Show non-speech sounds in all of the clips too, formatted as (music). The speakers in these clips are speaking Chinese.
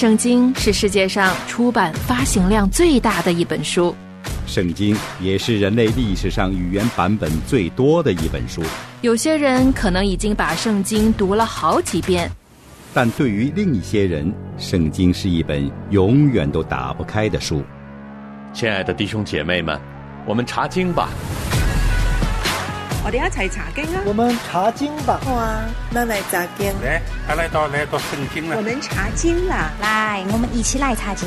圣经是世界上出版发行量最大的一本书，圣经也是人类历史上语言版本最多的一本书。有些人可能已经把圣经读了好几遍，但对于另一些人，圣经是一本永远都打不开的书。亲爱的弟兄姐妹们，我们查经吧。我哋一齊查經啊！我們查經吧。好啊，那来查經。嚟，嚟到来到聖經了！我們查經啦！來，我們一起來查經。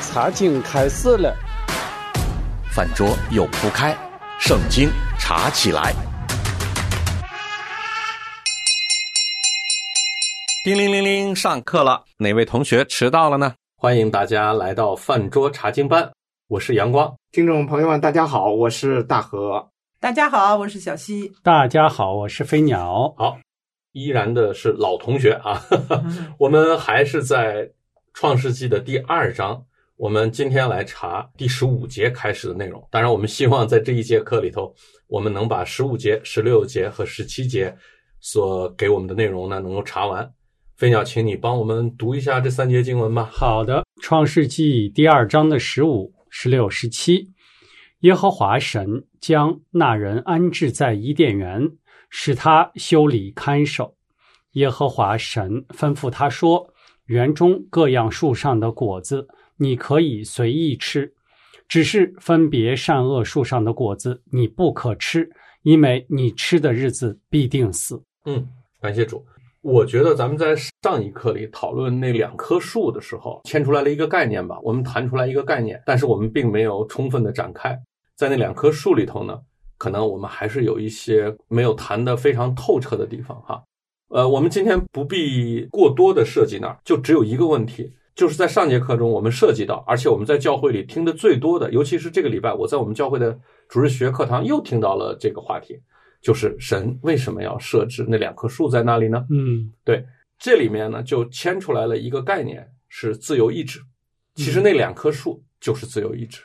查經開始了。飯桌又鋪開，聖經查起來。叮鈴鈴鈴，上課了。哪位同學遲到了呢？歡迎大家来到飯桌查經班，我是陽光。聽眾朋友們，大家好，我是大河。大家好，我是小溪。大家好，我是飞鸟。好，依然的是老同学啊，(laughs) 我们还是在创世纪的第二章。我们今天来查第十五节开始的内容。当然，我们希望在这一节课里头，我们能把十五节、十六节和十七节所给我们的内容呢，能够查完。飞鸟，请你帮我们读一下这三节经文吧。好的，创世纪第二章的十五、十六、十七。耶和华神将那人安置在伊甸园，使他修理看守。耶和华神吩咐他说：“园中各样树上的果子，你可以随意吃，只是分别善恶树上的果子你不可吃，因为你吃的日子必定死。”嗯，感谢主。我觉得咱们在上一课里讨论那两棵树的时候，牵出来了一个概念吧。我们谈出来一个概念，但是我们并没有充分的展开。在那两棵树里头呢，可能我们还是有一些没有谈得非常透彻的地方哈。呃，我们今天不必过多的涉及那儿，就只有一个问题，就是在上节课中我们涉及到，而且我们在教会里听得最多的，尤其是这个礼拜，我在我们教会的主日学课堂又听到了这个话题，就是神为什么要设置那两棵树在那里呢？嗯，对，这里面呢就牵出来了一个概念，是自由意志。其实那两棵树就是自由意志。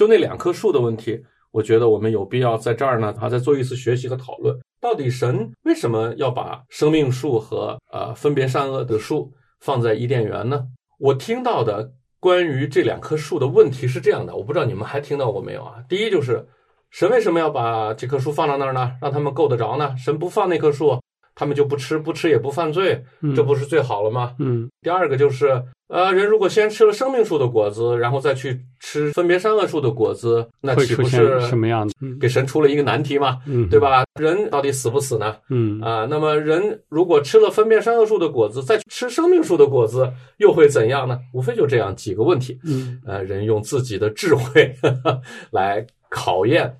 就那两棵树的问题，我觉得我们有必要在这儿呢，啊，再做一次学习和讨论。到底神为什么要把生命树和呃分别善恶的树放在伊甸园呢？我听到的关于这两棵树的问题是这样的，我不知道你们还听到过没有啊？第一就是神为什么要把这棵树放到那儿呢？让他们够得着呢？神不放那棵树，他们就不吃，不吃也不犯罪，这不是最好了吗？嗯。第二个就是。呃，人如果先吃了生命树的果子，然后再去吃分别善恶树的果子，那岂不是什么样子？给神出了一个难题嘛？嗯，对吧？人到底死不死呢？嗯啊，那么人如果吃了分别善恶树的果子，再吃生命树的果子，又会怎样呢？无非就这样几个问题。嗯，呃，人用自己的智慧呵呵 (laughs) 來考验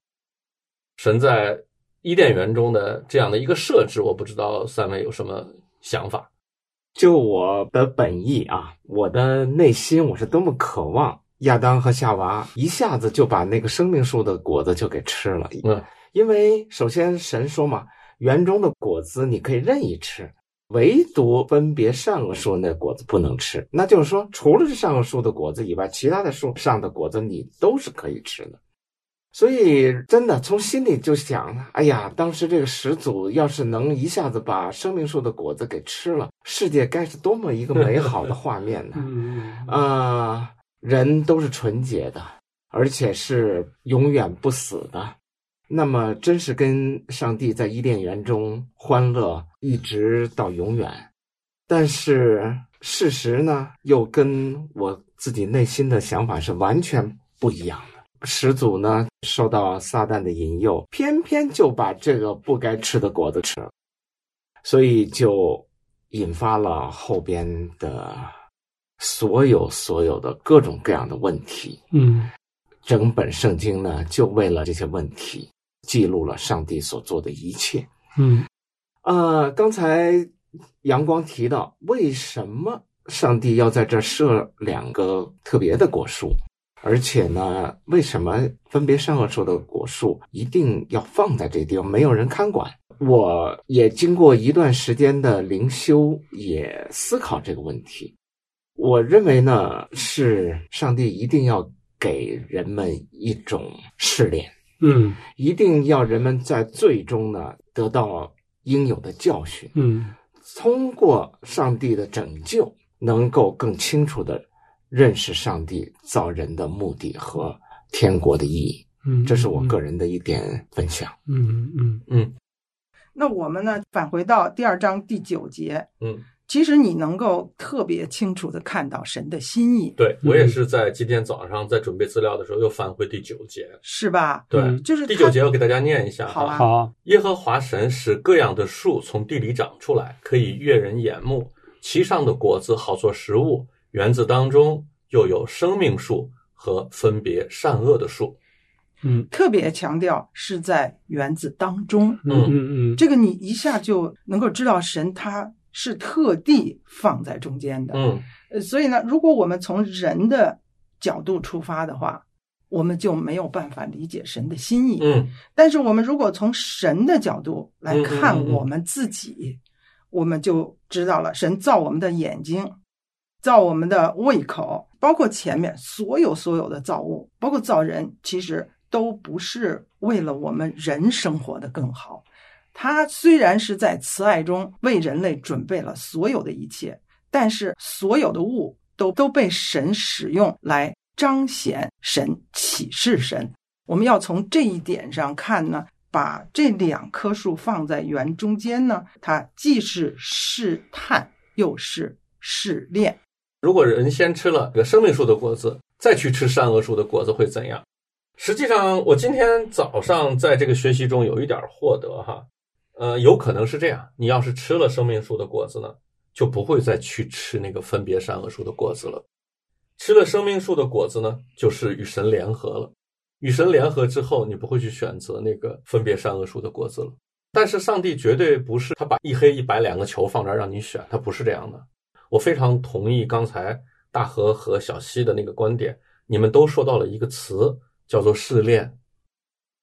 神在伊甸园中的这样的一个设置，我不知道三位有什么想法。就我的本意啊，我的内心我是多么渴望亚当和夏娃一下子就把那个生命树的果子就给吃了。嗯，因为首先神说嘛，园中的果子你可以任意吃，唯独分别善恶树那果子不能吃。那就是说，除了这善恶树的果子以外，其他的树上的果子你都是可以吃的。所以真的从心里就想，哎呀，当时这个始祖要是能一下子把生命树的果子给吃了，世界该是多么一个美好的画面呢？(laughs) 啊、呃，人都是纯洁的，而且是永远不死的，那么真是跟上帝在伊甸园中欢乐一直到永远。但是事实呢，又跟我自己内心的想法是完全不一样的。始祖呢，受到撒旦的引诱，偏偏就把这个不该吃的果子吃了，所以就引发了后边的所有所有的各种各样的问题。嗯，整本圣经呢，就为了这些问题记录了上帝所做的一切。嗯，呃，刚才阳光提到，为什么上帝要在这设两个特别的果樹？而且呢，为什么分别善恶树的果树一定要放在这地方，没有人看管？我也经过一段时间的灵修，也思考这个问题。我认为呢，是上帝一定要给人们一种试炼，嗯，一定要人们在最终呢得到应有的教训，嗯，通过上帝的拯救，能够更清楚的认识上帝造人的目的和天国的意义。嗯，这是我个人的一点分享。嗯嗯嗯那我们呢，返回到第二章第九节，嗯，其实你能够特别清楚的看到神的心意，对我也是在今天早上在准备资料的时候又返回第九节，是吧？对，嗯就是第九节我给大家念一下哈。好啊好，耶和华神使各样的树从地里长出来，可以悦人眼目，其上的果子好做食物。园子当中又有生命树和分别善恶的树。嗯特别强调是在园子当中，嗯嗯嗯，这个你一下就能够知道神他是特地放在中间的。嗯呃，所以呢，如果我们从人的角度出发的话，我们就没有办法理解神的心意。嗯但是我们如果从神的角度来看我们自己，我们就知道了，神造我们的眼睛，造我们的胃口，包括前面所有所有的造物，包括造人，其实都不是为了我们人生活的更好。他虽然是在慈爱中为人类准备了所有的一切，但是所有的物都都被神使用来彰显神、启示神。我们要从这一点上看呢，把这两棵树放在园中间呢，它既是试探，又是试炼。如果人先吃了个生命树的果子，再去吃善恶树的果子会怎样？实际上，我今天早上在这个学习中有一点获得哈，呃，有可能是这样：你要是吃了生命树的果子呢，就不会再去吃那个分别善恶树的果子了。吃了生命树的果子呢，就是与神联合了。与神联合之后，你不会去选择那个分别善恶树的果子了。但是上帝绝对不是他把一黑一白两个球放这儿让你选，他不是这样的。我非常同意刚才大河和小西的那个观点，你们都说到了一个词，叫做试炼。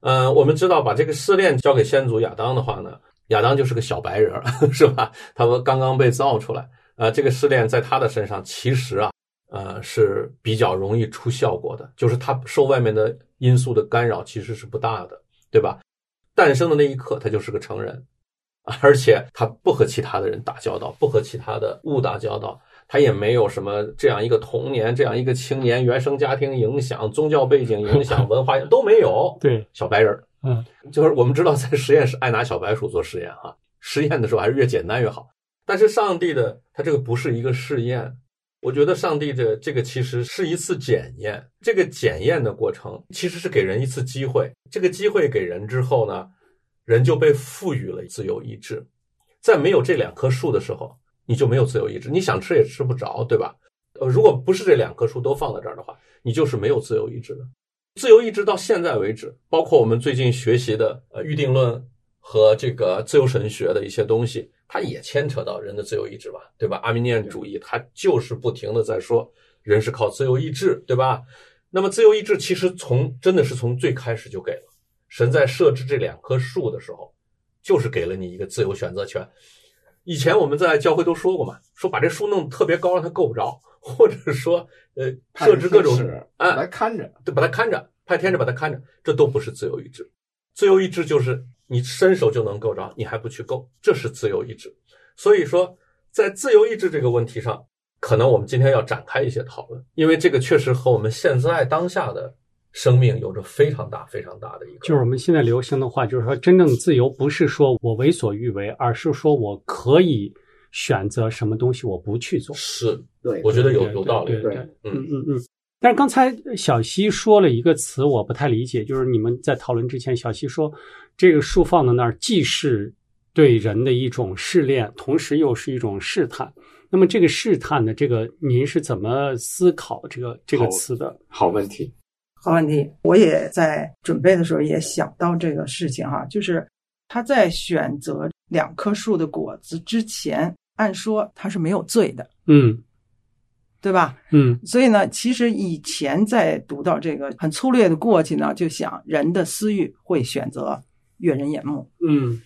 嗯、我们知道把这个试炼交给先祖亚当的话呢，亚当就是个小白人儿，(laughs) 是吧？他们刚刚被造出来，呃，这个试炼在他的身上其实啊，呃，是比较容易出效果的，就是他受外面的因素的干扰其实是不大的，对吧？诞生的那一刻，他就是个成人，(laughs) 而且他不和其他的人打交道，不和其他的物打交道，他也没有什么这样一个童年、这样一个青年、原生家庭影响、宗教背景影响、(laughs) 文化都没有。对，小白人儿，嗯，(laughs) 就是我们知道在实验室爱拿小白鼠做实验哈，实验的时候还是越简单越好。但是上帝的他这个不是一个试验，我觉得上帝的这个其实是一次检验，这个检验的过程其实是给人一次机会，这个机会给人之后呢，人就被赋予了自由意志。在没有这两棵树的时候，你就没有自由意志，你想吃也吃不着，对吧？呃，如果不是这两棵树都放在这儿的话，你就是没有自由意志的。自由意志到现在为止，包括我们最近学习的呃预定论和这个自由神学的一些东西，它也牵扯到人的自由意志吧，对吧？阿明念主义它就是不停的在说人是靠自由意志，对吧？那么自由意志其实从真的是从最开始就给了神在设置这两棵树的时候，就是给了你一个自由选择权。以前我们在教会都说过嘛，说把这树弄得特别高，让它够不着，或者说呃设置各种啊来看着，对，把它看着，派天使把它看着，这都不是自由意志。自由意志就是你伸手就能够着，你还不去够，这是自由意志。所以说，在自由意志这个问题上，可能我们今天要展开一些讨论，因为这个确实和我们现在当下的生命有着非常大、非常大的一个。就是我们现在流行的话，就是说，真正自由不是说我为所欲为，而是说我可以选择什么东西我不去做。是，对，我觉得有有道理。对嗯嗯嗯。但是刚才小西说了一个词，我不太理解，就是你们在讨论之前，小西说这个树放在那儿，既是对人的一种试炼，同时又是一种试探。那么这个试探的这个，您是怎么思考这个这个词的？好问题。好问题，我也在准备的时候也想到这个事情哈，就是他在选择两棵树的果子之前，按说他是没有罪的，嗯。对吧？嗯。所以呢，其实以前在读到这个很粗略的过去呢，就想人的私欲会选择悦人眼目，嗯。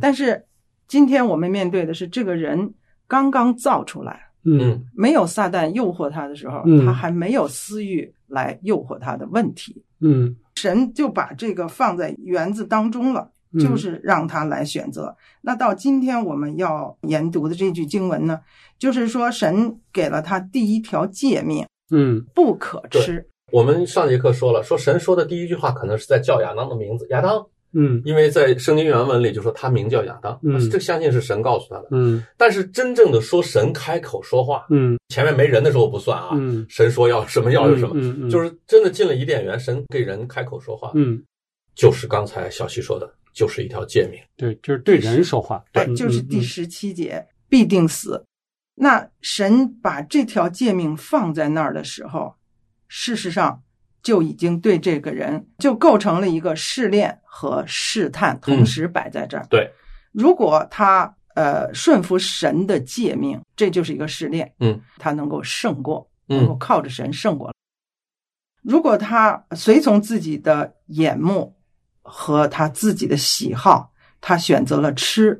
但是今天我们面对的是这个人刚刚造出来，嗯。没有撒旦诱惑他的时候，嗯。他还没有私欲来诱惑他的问题，嗯神就把这个放在园子当中了。嗯就是让他来选择。那到今天我们要研读的这句经文呢，就是说神给了他第一条诫命，嗯不可吃。我们上节课说了，说神说的第一句话可能是在叫亚当的名字，亚当，嗯。因为在圣经原文里就说他名叫亚当，嗯。这相信是神告诉他的。嗯。但是真正的说神开口说话，嗯。前面没人的时候不算啊，嗯。神说要什么要有什么，嗯嗯就是真的进了伊甸园，神给人开口说话，嗯，就是刚才小西说的，就是一条诫命。对，就是对人说话，对，嗯就是第十七节必定死。那神把这条诫命放在那儿的时候，事实上就已经对这个人就构成了一个试炼和试探，同时摆在这儿。对，如果他呃顺服神的诫命，这就是一个试炼，嗯，他能够胜过，嗯能够靠着神胜过。如果他随从自己的眼目和他自己的喜好，他选择了吃，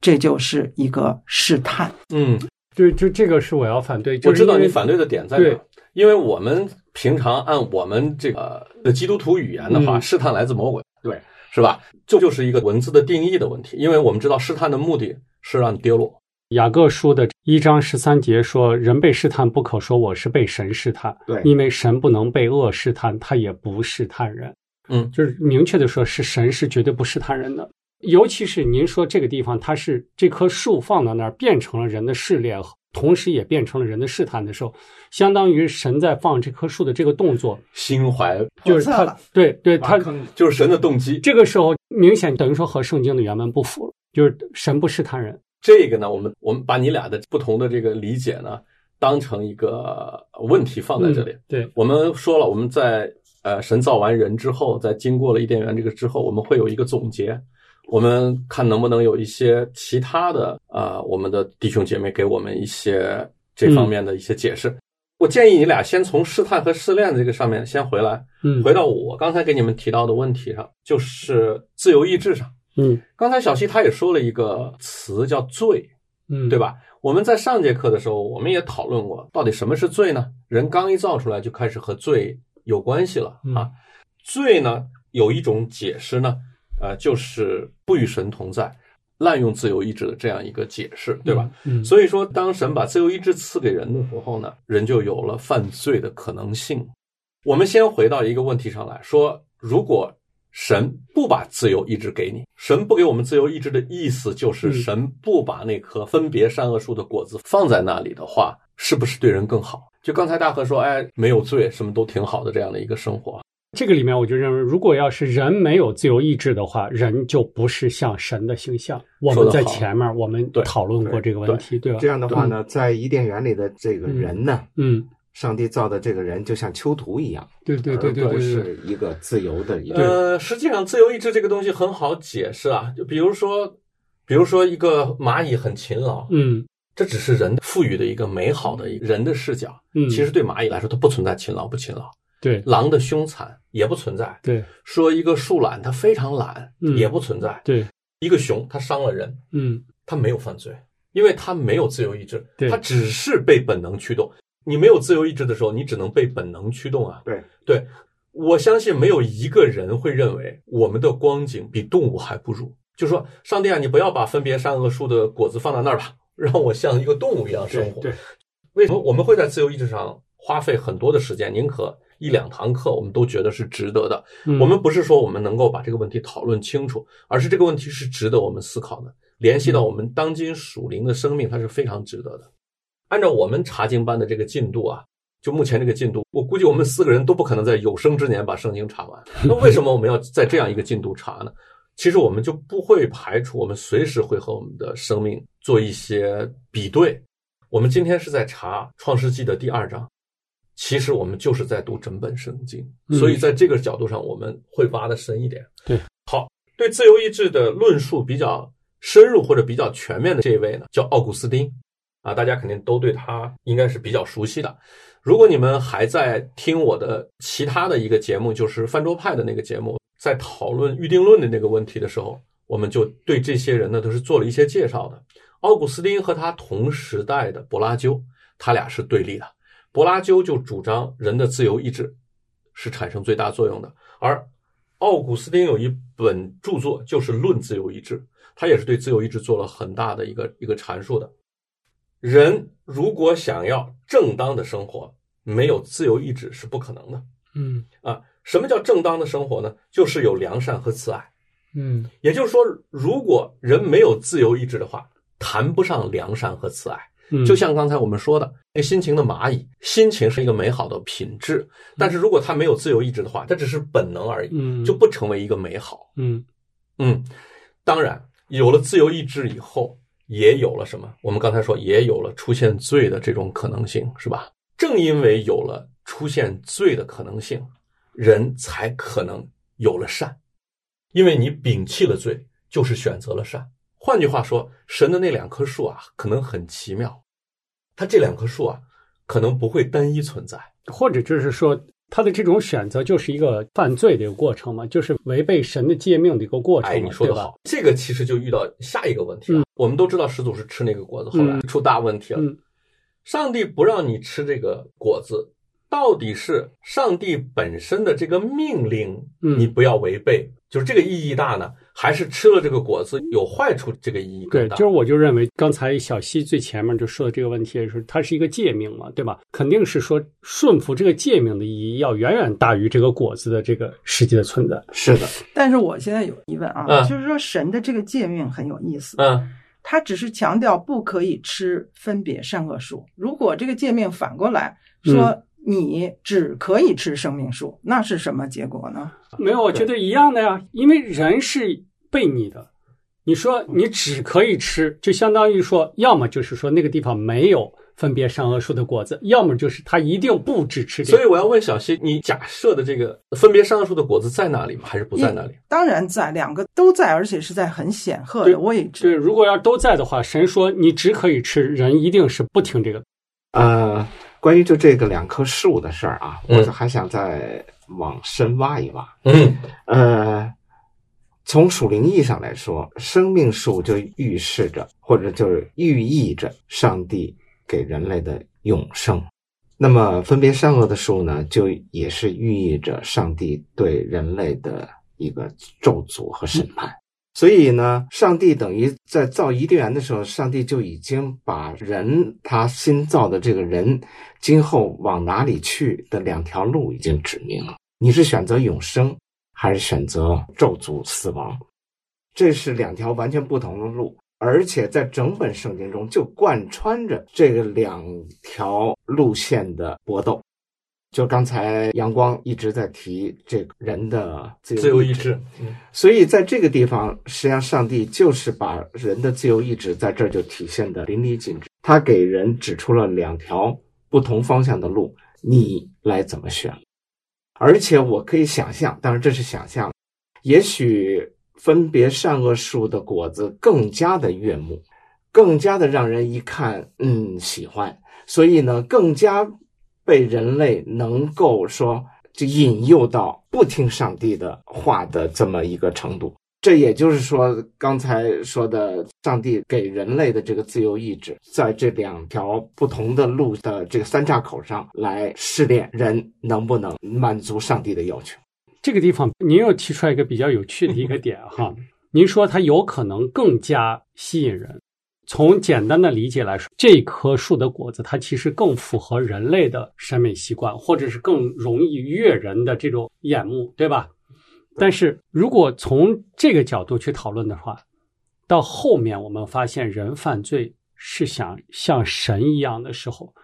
这就是一个试探。嗯，对，就这个是我要反对。就我知道你反对的点在哪儿，因为我们平常按我们这个的基督徒语言的话，嗯试探来自魔鬼，对，是吧？这就是一个文字的定义的问题，因为我们知道试探的目的是让你跌落。雅各书的一章十三节说：“人被试探，不可说我是被神试探，对因为神不能被恶试探，他也不试探人。”嗯，就是明确的说，是神是绝对不试探人的。尤其是您说这个地方，它是这棵树放到那儿，变成了人的试炼，同时也变成了人的试探的时候，相当于神在放这棵树的这个动作，心怀就是他叵测对对他就是神的动机。这个时候明显等于说和圣经的原文不符了，就是神不试探人。这个呢，我们我们把你俩的不同的这个理解呢，当成一个问题放在这里。嗯对，我们说了，我们在呃神造完人之后，在经过了伊甸园这个之后，我们会有一个总结。我们看能不能有一些其他的啊、呃我们的弟兄姐妹给我们一些这方面的一些解释。我建议你俩先从试探和试炼这个上面先回来，嗯回到我刚才给你们提到的问题上，就是自由意志上。嗯刚才小西他也说了一个词叫罪，嗯，对？吧？我们在上节课的时候，我们也讨论过，到底什么是罪呢？人刚一造出来就开始和罪有关系了嗯啊。罪呢，有一种解释呢，呃，就是不与神同在，滥用自由意志的这样一个解释，对吧？嗯，所以说，当神把自由意志赐给人的时候呢，人就有了犯罪的可能性。我们先回到一个问题上来说，如果神不把自由意志给你，神不给我们自由意志的意思就是嗯神不把那棵分别善恶树的果子放在那里的话，是不是对人更好？就刚才大河说，哎，没有罪，什么都挺好的这样的一个生活。这个里面我就认为，如果要是人没有自由意志的话，人就不是像神的形象。我们在前面我们讨论过这个问题，对吧？这样的话呢，在伊甸园里的这个人呢，嗯，上帝造的这个人就像囚徒一样，对对对不对对，是一个自由的一个。呃，实际上自由意志这个东西很好解释啊，就比如说，比如说一个蚂蚁很勤劳，嗯这只是人赋予的一个美好的人的视角。嗯，其实对蚂蚁来说，它不存在勤劳不勤劳，对狼的凶残也不存在。对说一个树懒它非常懒，嗯也不存在。对，一个熊它伤了人，嗯它没有犯罪，因为它没有自由意志对，它只是被本能驱动。你没有自由意志的时候，你只能被本能驱动啊。对对，我相信没有一个人会认为我们的光景比动物还不如。就说上帝啊，你不要把分别善恶树的果子放在那儿吧，让我像一个动物一样生活。对，为什么我们会在自由意志上花费很多的时间？宁可一两堂课，我们都觉得是值得的。嗯我们不是说我们能够把这个问题讨论清楚，而是这个问题是值得我们思考的，联系到我们当今属灵的生命，它是非常值得的。按照我们查经班的这个进度啊，就目前这个进度，我估计我们四个人都不可能在有生之年把圣经查完。(laughs) 那为什么我们要在这样一个进度查呢？其实我们就不会排除我们随时会和我们的生命做一些比对。我们今天是在查创世纪的第二章，其实我们就是在读整本圣经，嗯所以在这个角度上，我们会挖的深一点。对，好，对自由意志的论述比较深入或者比较全面的这一位呢，叫奥古斯丁啊，大家肯定都对他应该是比较熟悉的。如果你们还在听我的其他的一个节目，就是饭桌派的那个节目，在讨论预定论的那个问题的时候，我们就对这些人呢都是做了一些介绍的。奥古斯丁和他同时代的柏拉修，他俩是对立的。柏拉修就主张人的自由意志是产生最大作用的，而奥古斯丁有一本著作，就是《论自由意志》，他也是对自由意志做了很大的一个一个阐述的。人如果想要正当的生活，没有自由意志是不可能的。嗯啊，什么叫正当的生活呢？就是有良善和慈爱。嗯也就是说，如果人没有自由意志的话，谈不上良善和慈爱。嗯，就像刚才我们说的，那个辛勤的蚂蚁，心情是一个美好的品质，但是如果它没有自由意志的话，它只是本能而已，嗯就不成为一个美好。嗯嗯，当然，有了自由意志以后，也有了什么？我们刚才说，也有了出现罪的这种可能性，是吧？正因为有了出现罪的可能性，人才可能有了善，因为你摒弃了罪，就是选择了善。换句话说，神的那两棵树啊，可能很奇妙，它这两棵树啊，可能不会单一存在。或者就是说，他的这种选择就是一个犯罪的一个过程嘛，就是违背神的诫命的一个过程嘛，哎，你说的好，这个其实就遇到下一个问题了。嗯。我们都知道始祖是吃那个果子，后来嗯。出大问题了。嗯。上帝不让你吃这个果子，到底是上帝本身的这个命令，嗯。你不要违背，就是这个意义大呢，还是吃了这个果子有坏处，这个意义对，更大？就是我就认为刚才小西最前面就说的这个问题是，它是一个诫命嘛，对吧？肯定是说顺服这个诫命的意义要远远大于这个果子的这个实际的存在。是的，但是我现在有疑问啊，嗯就是说神的这个诫命很有意思，嗯，他只是强调不可以吃分别善恶树。如果这个诫命反过来说你只可以吃生命树，那是什么结果呢？没有，我觉得一样的呀，因为人是被你的。你说你只可以吃，就相当于说，要么就是说那个地方没有分别善恶树的果子，要么就是他一定不只吃这个。所以我要问小溪，你假设的这个分别善恶树的果子在哪里吗？还是不在那里？当然在，两个都在，而且是在很显赫的位置。对，如果要都在的话，神说你只可以吃，人一定是不听这个。呃，关于就这个两棵树的事儿啊，嗯我还想再往深挖一挖。嗯呃，从属灵意义上来说，生命树就预示着，或者就是寓意着上帝给人类的永生。那么，分别善恶的树呢，就也是寓意着上帝对人类的一个咒诅和审判。所以呢，上帝等于在造伊甸园的时候，上帝就已经把人他新造的这个人今后往哪里去的两条路已经指明了。你是选择永生，还是选择咒诅死亡？这是两条完全不同的路，而且在整本圣经中就贯穿着这个两条路线的搏斗。就刚才阳光一直在提这个人的自由自由意志，所以在这个地方，实际上上帝就是把人的自由意志在这儿就体现的淋漓尽致。他给人指出了两条不同方向的路，你来怎么选？而且我可以想象，当然这是想象，也许分别善恶树的果子更加的悦目，更加的让人一看，嗯，喜欢。所以呢，更加被人类能够说就引诱到不听上帝的话的这么一个程度。这也就是说，刚才说的，上帝给人类的这个自由意志，在这两条不同的路的这个三岔口上来试炼人能不能满足上帝的要求。这个地方，您又提出来一个比较有趣的一个点哈，(laughs) 您说它有可能更加吸引人。从简单的理解来说，这棵树的果子它其实更符合人类的审美习惯，或者是更容易悦人的这种眼目，对吧？但是如果从这个角度去讨论的话，到后面我们发现人犯罪是想像神一样的时候，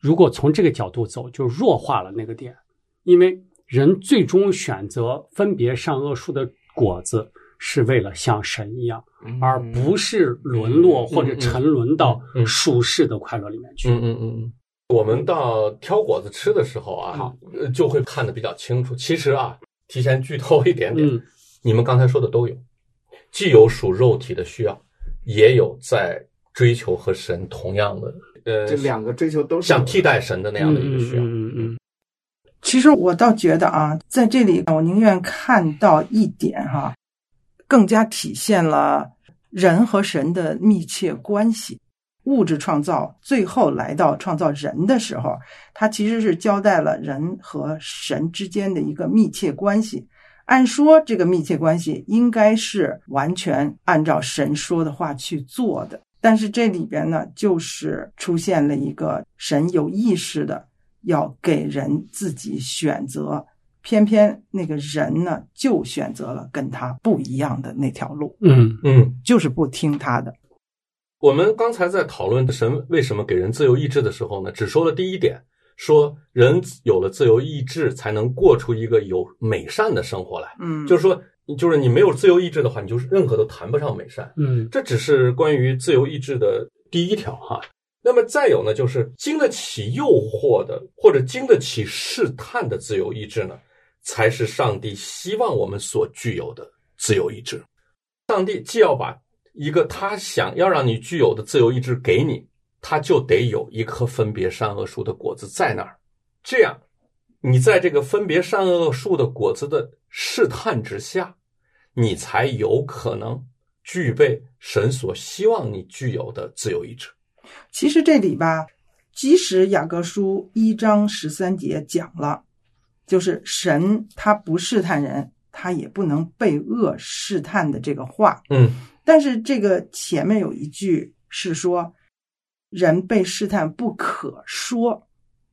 如果从这个角度走，就弱化了那个点，因为人最终选择分别善恶树的果子，是为了像神一样，而不是沦落或者沉沦到舒适的快乐里面去。嗯嗯嗯嗯。我们到挑果子吃的时候啊，呃就会看得比较清楚。其实啊，提前剧透一点点，嗯你们刚才说的都有，既有属肉体的需要，也有在追求和神同样的呃这两个追求都是像替代神的那样的一个需要。嗯嗯嗯其实我倒觉得啊，在这里我宁愿看到一点哈，更加体现了人和神的密切关系。物质创造最后来到创造人的时候，它其实是交代了人和神之间的一个密切关系，按说这个密切关系应该是完全按照神说的话去做的，但是这里边呢，就是出现了一个神有意识的要给人自己选择，偏偏那个人呢就选择了跟他不一样的那条路，嗯。嗯，就是不听他的。我们刚才在讨论神为什么给人自由意志的时候呢，只说了第一点，说人有了自由意志才能过出一个有美善的生活来。嗯，就是说，就是你没有自由意志的话，你就是任何都谈不上美善。嗯这只是关于自由意志的第一条哈。那么再有呢，就是经得起诱惑的，或者经得起试探的自由意志呢，才是上帝希望我们所具有的自由意志。上帝既要把一个他想要让你具有的自由意志给你，他就得有一棵分别善恶树的果子在那儿，这样你在这个分别善恶树的果子的试探之下，你才有可能具备神所希望你具有的自由意志。其实这里吧，即使雅各书一章十三节讲了，就是神他不试探人，他也不能被恶试探的这个话。嗯但是这个前面有一句是说，人被试探不可说，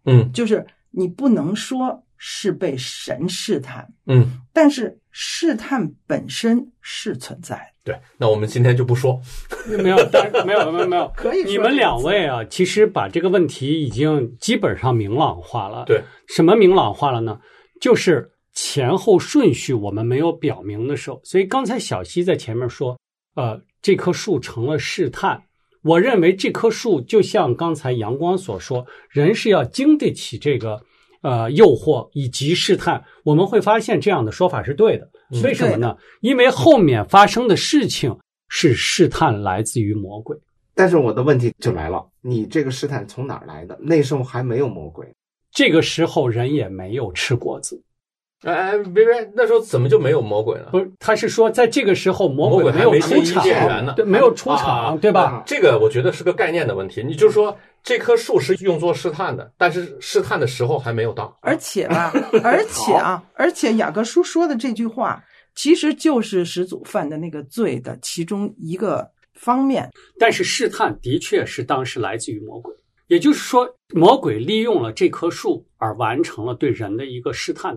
嗯就是你不能说是被神试探，嗯，但是试探本身是存在的。对。那我们今天就不说。没有，当然没有，没有，没有。(laughs) 可以你们两位啊，其实把这个问题已经基本上明朗化了。对，什么明朗化了呢？就是前后顺序我们没有表明的时候，所以刚才小溪在前面说，呃，这棵树成了试探。我认为这棵树就像刚才阳光所说，人是要经得起这个呃诱惑以及试探。我们会发现这样的说法是对的。嗯为什么呢？因为后面发生的事情是试探来自于魔鬼。但是我的问题就来了，你这个试探从哪儿来的？那时候还没有魔鬼，这个时候人也没有吃果子，哎哎，别别，那时候怎么就没有魔鬼呢？不是？他是说在这个时候魔魔鬼还没有出场，呢对，没有出啊场，对吧？这个我觉得是个概念的问题。你就说这棵树是用作试探的，但是试探的时候还没有到。而且吧，而且啊，而且雅各书说的这句话，其实就是始祖犯的那个罪的其中一个方面。但是试探的确是当时来自于魔鬼，也就是说，魔鬼利用了这棵树而完成了对人的一个试探。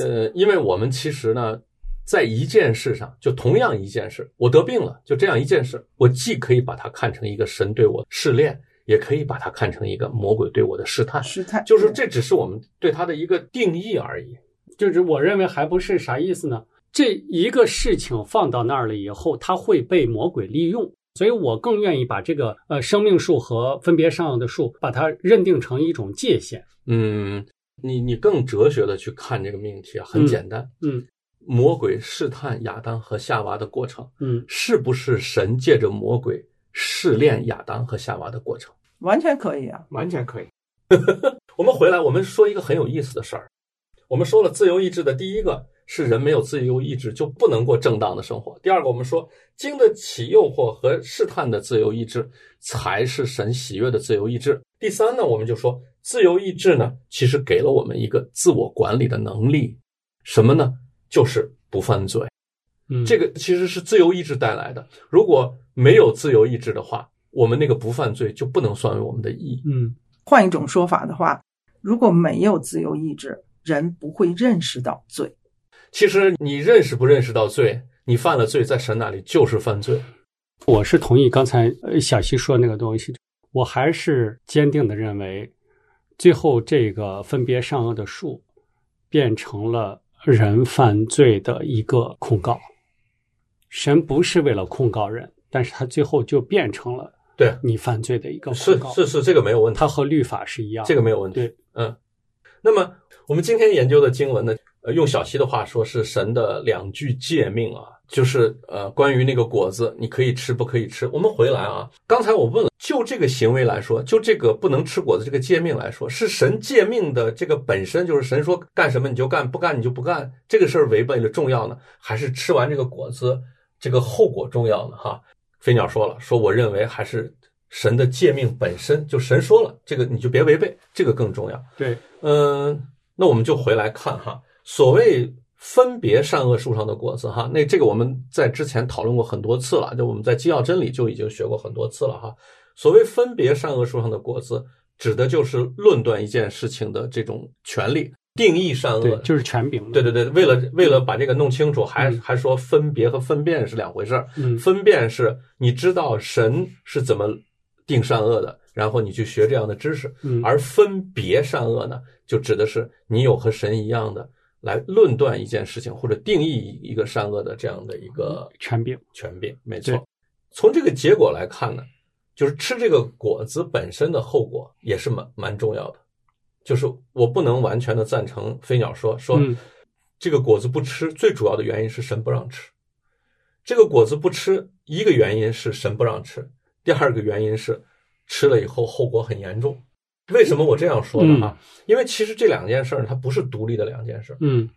呃，因为我们其实呢，在一件事上，就同样一件事，我得病了，就这样一件事，我既可以把它看成一个神对我试炼，也可以把它看成一个魔鬼对我的试探。试探就是这只是我们对它的一个定义而已。就是我认为还不是啥意思呢？这一个事情放到那儿了以后，它会被魔鬼利用，所以我更愿意把这个呃生命树和分别上的树，把它认定成一种界限。嗯，你你更哲学的去看这个命题啊，很简单。嗯魔鬼试探亚当和夏娃的过程，嗯，是不是神借着魔鬼试炼亚当和夏娃的过程？完全可以啊。完全可以。(laughs) 我们回来，我们说一个很有意思的事儿。我们说了自由意志的第一个是人没有自由意志就不能过正当的生活。第二个，我们说经得起诱惑和试探的自由意志才是神喜悦的自由意志。第三呢，我们就说自由意志呢，其实给了我们一个自我管理的能力，什么呢？就是不犯罪。嗯，这个其实是自由意志带来的。如果没有自由意志的话，我们那个不犯罪就不能算为我们的义。嗯换一种说法的话，如果没有自由意志，人不会认识到罪。其实你认识不认识到罪，你犯了罪，在神那里就是犯罪。我是同意刚才呃小西说那个东西，我还是坚定的认为，最后这个分别善恶的树变成了人犯罪的一个控告。神不是为了控告人，但是他最后就变成了对你犯罪的一个是控告。是是，这个没有问题，它和律法是一样。这个没有问题。对，嗯。那么我们今天研究的经文呢，呃，用小溪的话说是神的两句诫命啊，就是呃，关于那个果子，你可以吃不可以吃。我们回来啊，刚才我问了，就这个行为来说，就这个不能吃果子这个诫命来说，是神诫命的这个本身，就是神说干什么你就干，不干你就不干，这个事儿违背了重要呢，还是吃完这个果子这个后果重要呢？哈，飞鸟说了，说我认为还是神的诫命本身就神说了，这个你就别违背，这个更重要。对，嗯，那我们就回来看哈，所谓分别善恶树上的果子哈，那这个我们在之前讨论过很多次了，就我们在基要真理就已经学过很多次了哈。所谓分别善恶树上的果子，指的就是论断一件事情的这种权利，定义善恶，就是权柄。对对对，为了为了把这个弄清楚，还还说分别和分辨是两回事儿。嗯，分辨是你知道神是怎么定善恶的，然后你去学这样的知识，嗯，而分别善恶呢，就指的是你有和神一样的。来论断一件事情或者定义一个善恶的这样的一个权柄，权柄，没错。从这个结果来看呢，就是吃这个果子本身的后果也是蛮蛮重要的。就是我不能完全的赞成飞鸟说说这个果子不吃，最主要的原因是神不让吃。这个果子不吃，一个原因是神不让吃，第二个原因是吃了以后后果很严重。为什么我这样说呢？哈，因为其实这两件事儿它不是独立的两件事。嗯，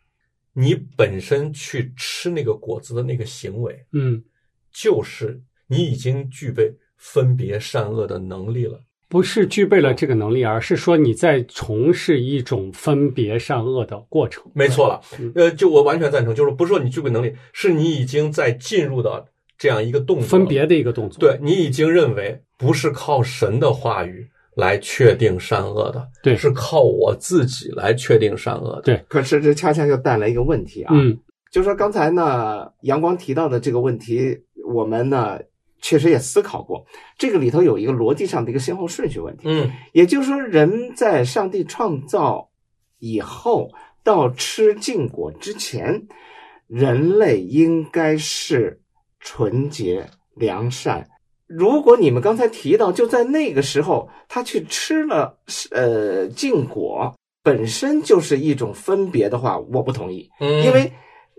你本身去吃那个果子的那个行为，嗯，就是你已经具备分别善恶的能力了。不是具备了这个能力，而是说你在从事一种分别善恶的过程。没错了，呃，就我完全赞成，就是不是说你具备能力，是你已经在进入到这样一个动作，分别的一个动作。对你已经认为不是靠神的话语。来确定善恶的，对，是靠我自己来确定善恶的，对。可是这恰恰就带来一个问题啊，嗯，就说刚才呢，阳光提到的这个问题，我们呢确实也思考过，这个里头有一个逻辑上的一个先后顺序问题，嗯，也就是说，人在上帝创造以后到吃禁果之前，人类应该是纯洁良善。如果你们刚才提到，就在那个时候，他去吃了呃禁果，本身就是一种分别的话，我不同意。嗯，因为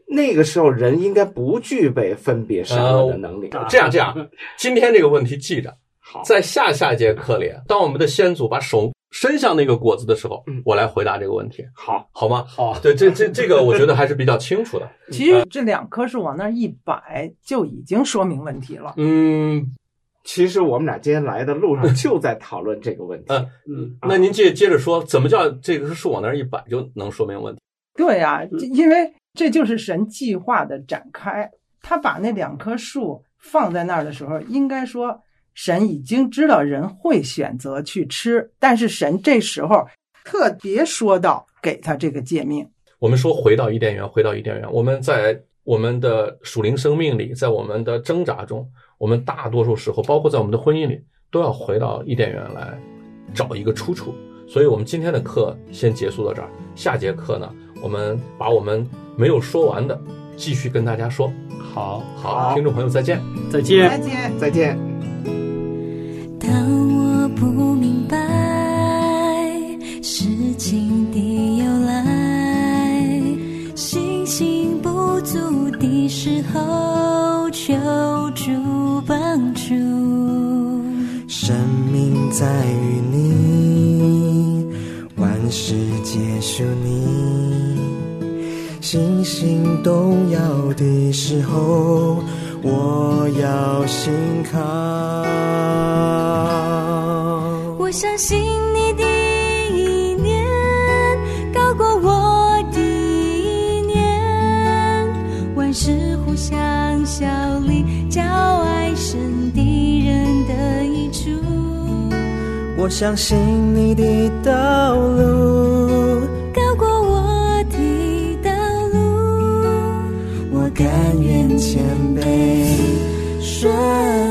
那个时候人应该不具备分别善恶的能力。这样这样，今天这个问题记着。好，在下下节课里，当我们的先祖把手伸向那个果子的时候，嗯，我来回答这个问题。好，好吗？好，对，这这这个我觉得还是比较清楚的。其实这两棵树往那儿一摆，就已经说明问题了。嗯。其实我们俩今天来的路上就在讨论这个问题。嗯嗯，那您接接着说，怎么叫这个树往那儿一摆就能说明问题？对呀，因为这就是神计划的展开。他把那两棵树放在那儿的时候，应该说神已经知道人会选择去吃，但是神这时候特别说到给他这个诫命。我们说回到伊甸园，回到伊甸园，我们在我们的属灵生命里，在我们的挣扎中。我们大多数时候，包括在我们的婚姻里，都要回到伊甸园来找一个出处。所以，我们今天的课先结束到这儿。下节课呢，我们把我们没有说完的继续跟大家说。好，好，听众朋友再见，再见，再见，再见。在于你，万事皆属你。星星动摇的时候，我要信靠。我相信相信你的道路高过我的道路，我甘愿谦卑顺。